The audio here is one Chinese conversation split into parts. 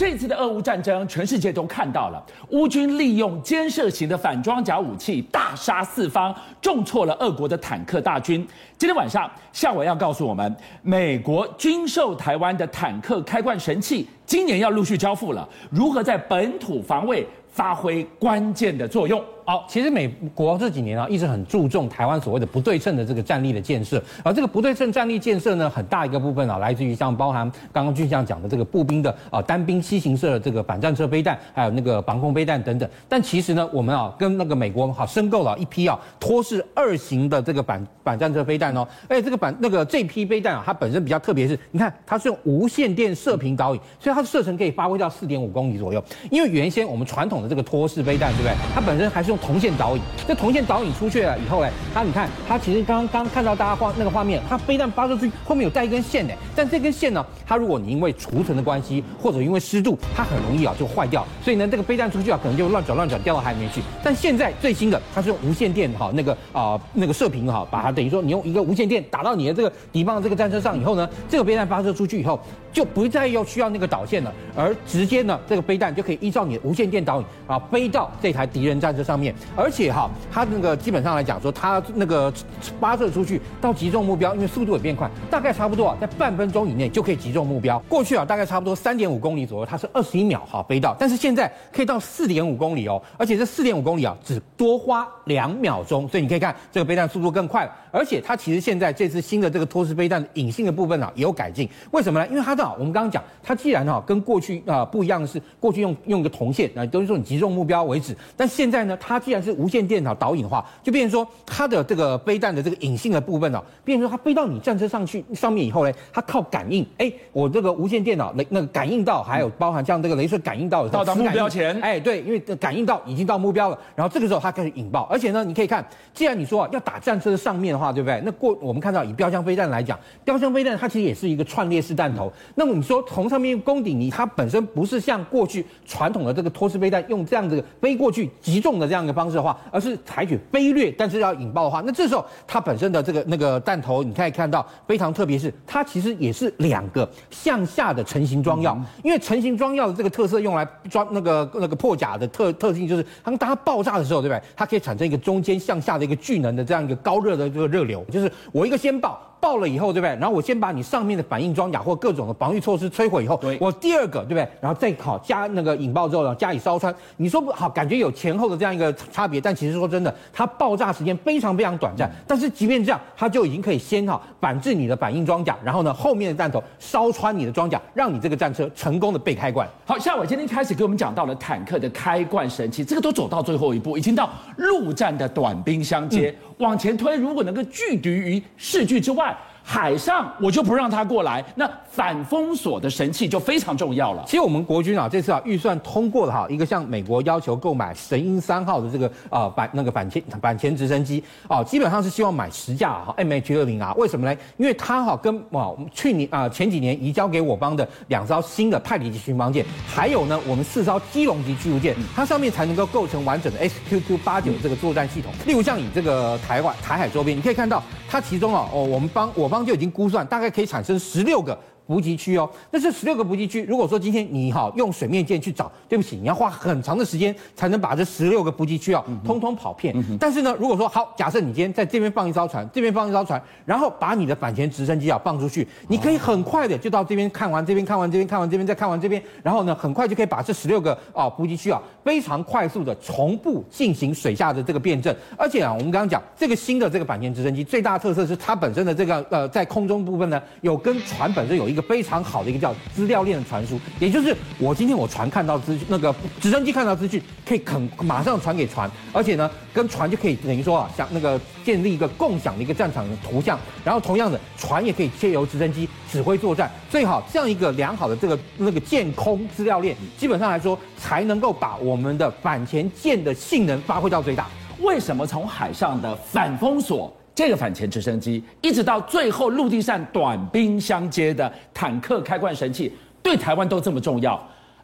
这次的俄乌战争，全世界都看到了，乌军利用尖射型的反装甲武器大杀四方，重挫了俄国的坦克大军。今天晚上，夏伟要告诉我们，美国军售台湾的坦克开罐神器，今年要陆续交付了，如何在本土防卫发挥关键的作用？好，其实美国这几年啊，一直很注重台湾所谓的不对称的这个战力的建设，而这个不对称战力建设呢，很大一个部分啊，来自于像包含刚刚俊相讲的这个步兵的啊单兵七型式的这个反战车飞弹，还有那个防空飞弹等等。但其实呢，我们啊跟那个美国好申购了一批啊托式二型的这个反反战车飞弹哦，而且这个反那个这批飞弹啊，它本身比较特别是，你看它是用无线电射频导引，所以它的射程可以发挥到四点五公里左右。因为原先我们传统的这个托式飞弹，对不对？它本身还是用铜线导引，这铜线导引出去了以后，呢，它你看，它其实刚刚看到大家画那个画面，它飞弹发射出去后面有带一根线呢，但这根线呢，它如果你因为储存的关系，或者因为湿度，它很容易啊就坏掉，所以呢，这个飞弹出去啊，可能就乱转乱转掉到海里面去。但现在最新的，它是用无线电哈，那个啊、那个射频哈，把它等于说你用一个无线电打到你的这个敌方的这个战车上以后呢，这个飞弹发射出去以后，就不再要需要那个导线了，而直接呢，这个飞弹就可以依照你的无线电导引啊飞到这台敌人战车上面，而且哈，它那个基本上来讲说，它那个发射出去到击中目标，因为速度也变快，大概差不多啊，在半分钟以内就可以击中目标。过去啊，大概差不多三点五公里左右，它是二十一秒哈飞到，但是现在可以到四点五公里哦，而且这四点五公里啊，只多花两秒钟，所以你可以看这个飞弹速度更快了。而且它其实现在这次新的这个托式飞弹的隐性的部分啊，也有改进。为什么呢？因为它的我们刚刚讲，它既然哈跟过去啊不一样的是，过去用用一个铜线啊，都是说你击中目标为止。但现在呢，它既然是无线电脑导引的话，就变成说它的这个飞弹的这个隐性的部分啊，变成说它飞到你战车上去上面以后呢，它靠感应，哎，我这个无线电脑那那个感应到，还有包含像这个镭射感应到到达目标前，哎，对，因为感应到已经到目标了，然后这个时候它开始引爆。而且呢，你可以看，既然你说啊要打战车的上面的话，对不对？那过我们看到以标枪飞弹来讲，标枪飞弹它其实也是一个串列式弹头。那么你说从上面攻顶，你它本身不是像过去传统的这个托式飞弹用这样子飞过去击中的这样一个方式的话，而是采取飞掠，但是要引爆的话，那这时候它本身的这个那个弹头，你可以看到非常特别，是它其实也是两个向下的成型装药。因为成型装药的这个特色，用来装那个那个破甲的特特性，就是当它爆炸的时候，对不对？它可以产生一个中间向下的一个聚能的这样一个高热的这个热流，就是我一个先爆。爆了以后，对不对？然后我先把你上面的反应装甲或各种的防御措施摧毁以后，我第二个，对不对？然后再好加那个引爆之后，然后加以烧穿。你说不好，感觉有前后的这样一个差别，但其实说真的，它爆炸时间非常非常短暂。嗯、但是即便这样，它就已经可以先哈反制你的反应装甲，然后呢后面的弹头烧穿你的装甲，让你这个战车成功的被开罐。好，夏伟今天开始给我们讲到了坦克的开罐神器，这个都走到最后一步，已经到陆战的短兵相接。嗯、往前推，如果能够拒敌于视距之外。海上我就不让他过来，那反封锁的神器就非常重要了。其实我们国军啊，这次啊预算通过了哈，一个向美国要求购买神鹰三号的这个啊、呃、反那个反潜反潜直升机啊，基本上是希望买十架哈 MH 二零啊。为什么呢？因为它哈跟啊去年啊前几年移交给我方的两艘新的派里级巡防舰，还有呢我们四艘基隆级驱逐舰，它上面才能够构成完整的 SQQ 八九这个作战系统。例如像以这个台湾台海周边，你可以看到它其中啊哦我们帮我方就已经估算，大概可以产生十六个。补给区哦，那这十六个补给区，如果说今天你哈用水面舰去找，对不起，你要花很长的时间才能把这十六个补给区啊通通跑遍。但是呢，如果说好，假设你今天在这边放一艘船，这边放一艘船，然后把你的反潜直升机啊放出去，你可以很快的就到这边看完，这边看完，这边看完，这边再看完这边，然后呢，很快就可以把这十六个啊补给区啊非常快速的重复进行水下的这个辩证。而且啊，我们刚刚讲这个新的这个反潜直升机最大特色是它本身的这个呃在空中部分呢有跟船本身有一个。非常好的一个叫资料链的传输，也就是我今天我船看到资讯，那个直升机看到资讯，可以肯马上传给船，而且呢，跟船就可以等于说啊，像那个建立一个共享的一个战场的图像，然后同样的船也可以借由直升机指挥作战，最好这样一个良好的这个那个舰空资料链，基本上来说才能够把我们的反潜舰的性能发挥到最大。为什么从海上的反封锁？这个反潜直升机，一直到最后陆地上短兵相接的坦克开罐神器，对台湾都这么重要，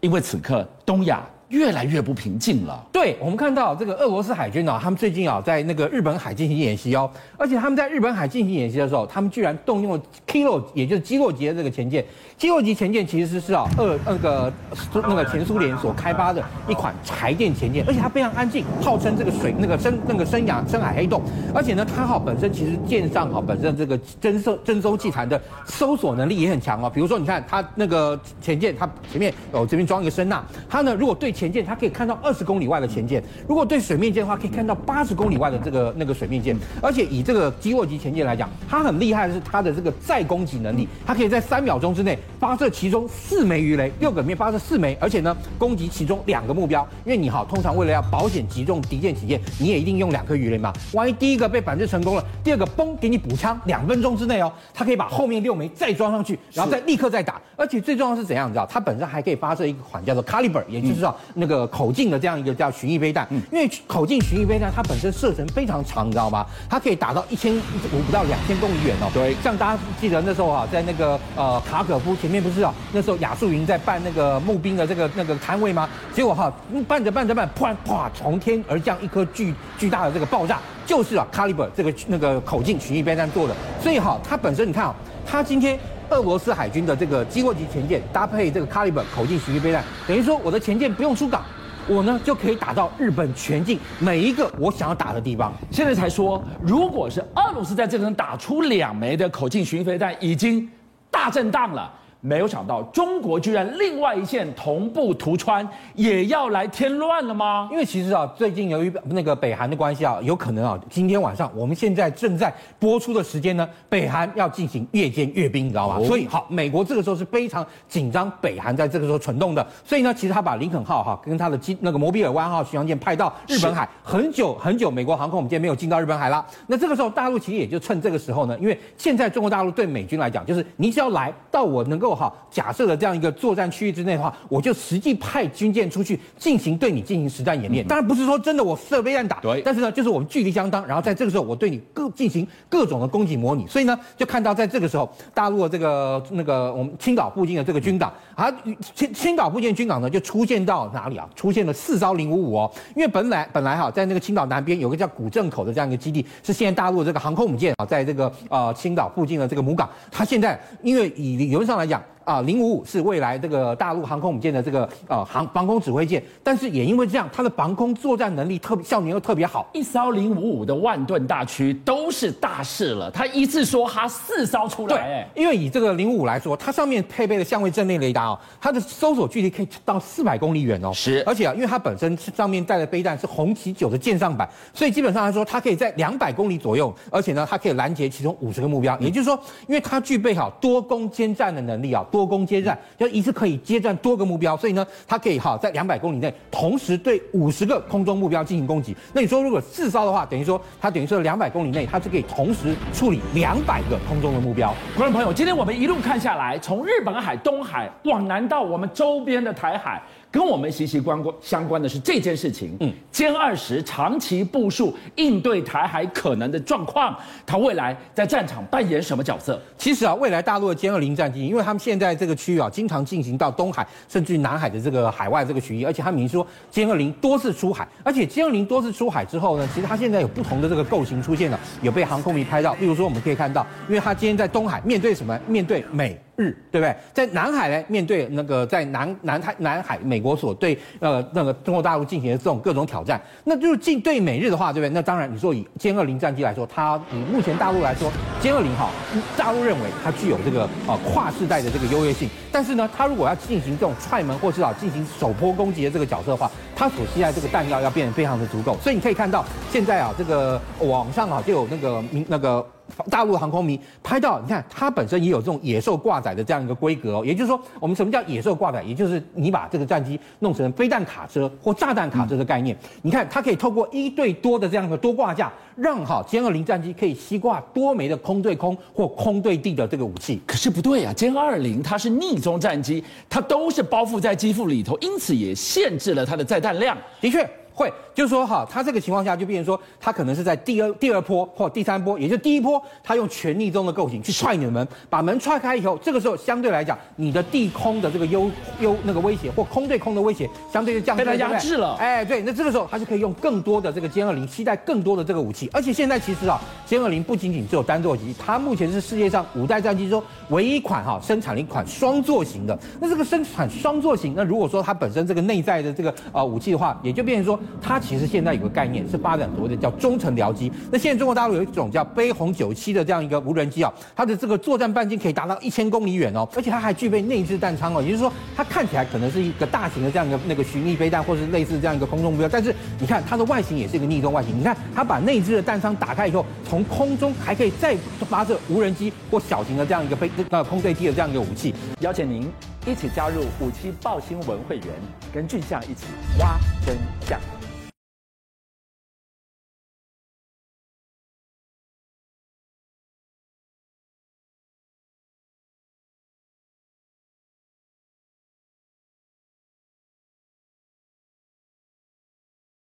因为此刻东亚越来越不平静了。对，我们看到这个俄罗斯海军啊，他们最近啊在那个日本海进行演习哦，而且他们在日本海进行演习的时候，他们居然动用了 Kilo，也就是基洛级的这个潜舰。基洛级潜舰其实是啊二那个那个前苏联所开发的一款柴电潜舰，而且它非常安静，号称这个水那个深那个深洋深海黑洞，而且呢它哈本身其实舰上哈本身这个侦搜侦搜器材的搜索能力也很强哦，比如说你看它那个潜舰，它前面有这边装一个声呐，它呢如果对潜舰，它可以看到二十公里外的潜舰；如果对水面舰的话，可以看到八十公里外的这个那个水面舰。而且以这个基洛级潜舰来讲，它很厉害的是它的这个再攻击能力，它可以在三秒钟之内。发射其中四枚鱼雷，六个面发射四枚，而且呢，攻击其中两个目标。因为你好，通常为了要保险击中敌舰起舰，你也一定用两颗鱼雷嘛。万一第一个被反制成功了，第二个嘣给你补枪，两分钟之内哦，它可以把后面六枚再装上去，然后再立刻再打。而且最重要是怎样？你知道，它本身还可以发射一款叫做 Caliber，也就是说那个口径的这样一个叫巡弋飞弹。因为口径巡弋飞弹它本身射程非常长，你知道吗？它可以打到一千五不到两千公里远哦。对，像大家记得那时候啊，在那个呃卡可夫前。面不是啊，那时候亚速营在办那个募兵的这个那个摊位吗？结果哈，办着办着办，突然啪，从天而降一颗巨巨大的这个爆炸，就是啊，Caliber 这个那个口径巡弋飞弹做的。所以哈，它本身你看啊，它今天俄罗斯海军的这个基洛级潜舰搭配这个卡利本口径巡弋飞弹，等于说我的潜舰不用出港，我呢就可以打到日本全境每一个我想要打的地方。现在才说，如果是俄罗斯在这个打出两枚的口径巡飞弹，已经大震荡了。没有想到，中国居然另外一线同步突穿，也要来添乱了吗？因为其实啊，最近由于那个北韩的关系啊，有可能啊，今天晚上我们现在正在播出的时间呢，北韩要进行夜间阅兵，你知道吗？所以好，美国这个时候是非常紧张，北韩在这个时候蠢动的。所以呢，其实他把林肯号哈跟他的机那个摩比尔湾号巡洋舰派到日本海，很久很久，美国航空母舰没有进到日本海了。那这个时候，大陆其实也就趁这个时候呢，因为现在中国大陆对美军来讲，就是你只要来到我能够。好，假设的这样一个作战区域之内的话，我就实际派军舰出去进行对你进行实战演练。当然不是说真的我设飞弹打，对，但是呢，就是我们距离相当，然后在这个时候我对你各进行各种的攻击模拟。所以呢，就看到在这个时候，大陆的这个那个我们青岛附近的这个军港，啊，青青岛附近的军港呢就出现到哪里啊？出现了四艘零五五哦，因为本来本来哈在那个青岛南边有个叫古镇口的这样一个基地，是现在大陆的这个航空母舰啊，在这个呃青岛附近的这个母港，它现在因为以理论上来讲。啊，零五五是未来这个大陆航空母舰的这个呃航防空指挥舰，但是也因为这样，它的防空作战能力特别效能又特别好。一艘零五五的万吨大驱都是大事了，他一次说哈四艘出来，对，因为以这个零五五来说，它上面配备的相位阵列雷达哦，它的搜索距离可以到四百公里远哦。是，而且啊，因为它本身是上面带的飞弹是红旗九的舰上版，所以基本上来说，它可以在两百公里左右，而且呢，它可以拦截其中五十个目标。也就是说，因为它具备好多攻坚战的能力啊，多攻接战。就一次可以接战多个目标，所以呢，它可以哈在两百公里内同时对五十个空中目标进行攻击。那你说如果四艘的话，等于说它等于说两百公里内，它是可以同时处理两百个空中的目标。观众朋友，今天我们一路看下来，从日本海、东海往南到我们周边的台海。跟我们息息关关相关的是这件事情。嗯，歼二十长期部署应对台海可能的状况，它未来在战场扮演什么角色？其实啊，未来大陆的歼二零战机，因为他们现在这个区域啊，经常进行到东海甚至于南海的这个海外这个区域，而且他们明说歼二零多次出海，而且歼二零多次出海之后呢，其实它现在有不同的这个构型出现了，有被航空迷拍到，例如说我们可以看到，因为它今天在东海面对什么？面对美。日对不对？在南海呢，面对那个在南南海南海，美国所对呃那个中国大陆进行的这种各种挑战，那就是进对美日的话，对不对？那当然，你说以歼二零战机来说，它以目前大陆来说，歼二零哈，大陆认为它具有这个啊跨世代的这个优越性。但是呢，它如果要进行这种踹门或是啊进行首波攻击的这个角色的话，它所需要这个弹药要变得非常的足够。所以你可以看到现在啊，这个网上啊就有那个明那个。大陆航空迷拍到，你看它本身也有这种野兽挂载的这样一个规格哦，也就是说，我们什么叫野兽挂载？也就是你把这个战机弄成飞弹卡车或炸弹卡车的概念。你看，它可以透过一对多的这样一个多挂架，让好歼二零战机可以吸挂多枚的空对空或空对地的这个武器。可是不对啊，歼二零它是逆中战机，它都是包覆在机腹里头，因此也限制了它的载弹量。的确。会，就是说哈，他这个情况下就变成说，他可能是在第二第二波或第三波，也就是第一波，他用全力中的构型去踹你的门，把门踹开以后，这个时候相对来讲，你的地空的这个优优那个威胁或空对空的威胁，相对就降低，被他压制了。哎，对，那这个时候他就可以用更多的这个歼二零，期待更多的这个武器，而且现在其实啊，歼二零不仅仅只有单座机，它目前是世界上五代战机中唯一一款哈生产了一款双座型的。那这个生产双座型，那如果说它本身这个内在的这个呃武器的话，也就变成说。它其实现在有个概念是发展所谓的叫中程僚机。那现在中国大陆有一种叫飞鸿九七的这样一个无人机啊，它的这个作战半径可以达到一千公里远哦，而且它还具备内置弹仓哦，也就是说它看起来可能是一个大型的这样一个那个巡弋飞弹，或是类似这样一个空中目标，但是你看它的外形也是一个逆动外形。你看它把内置的弹仓打开以后，从空中还可以再发射无人机或小型的这样一个飞呃空对地的这样一个武器。邀请您一起加入五七报新闻会员，跟俊相一起挖真相。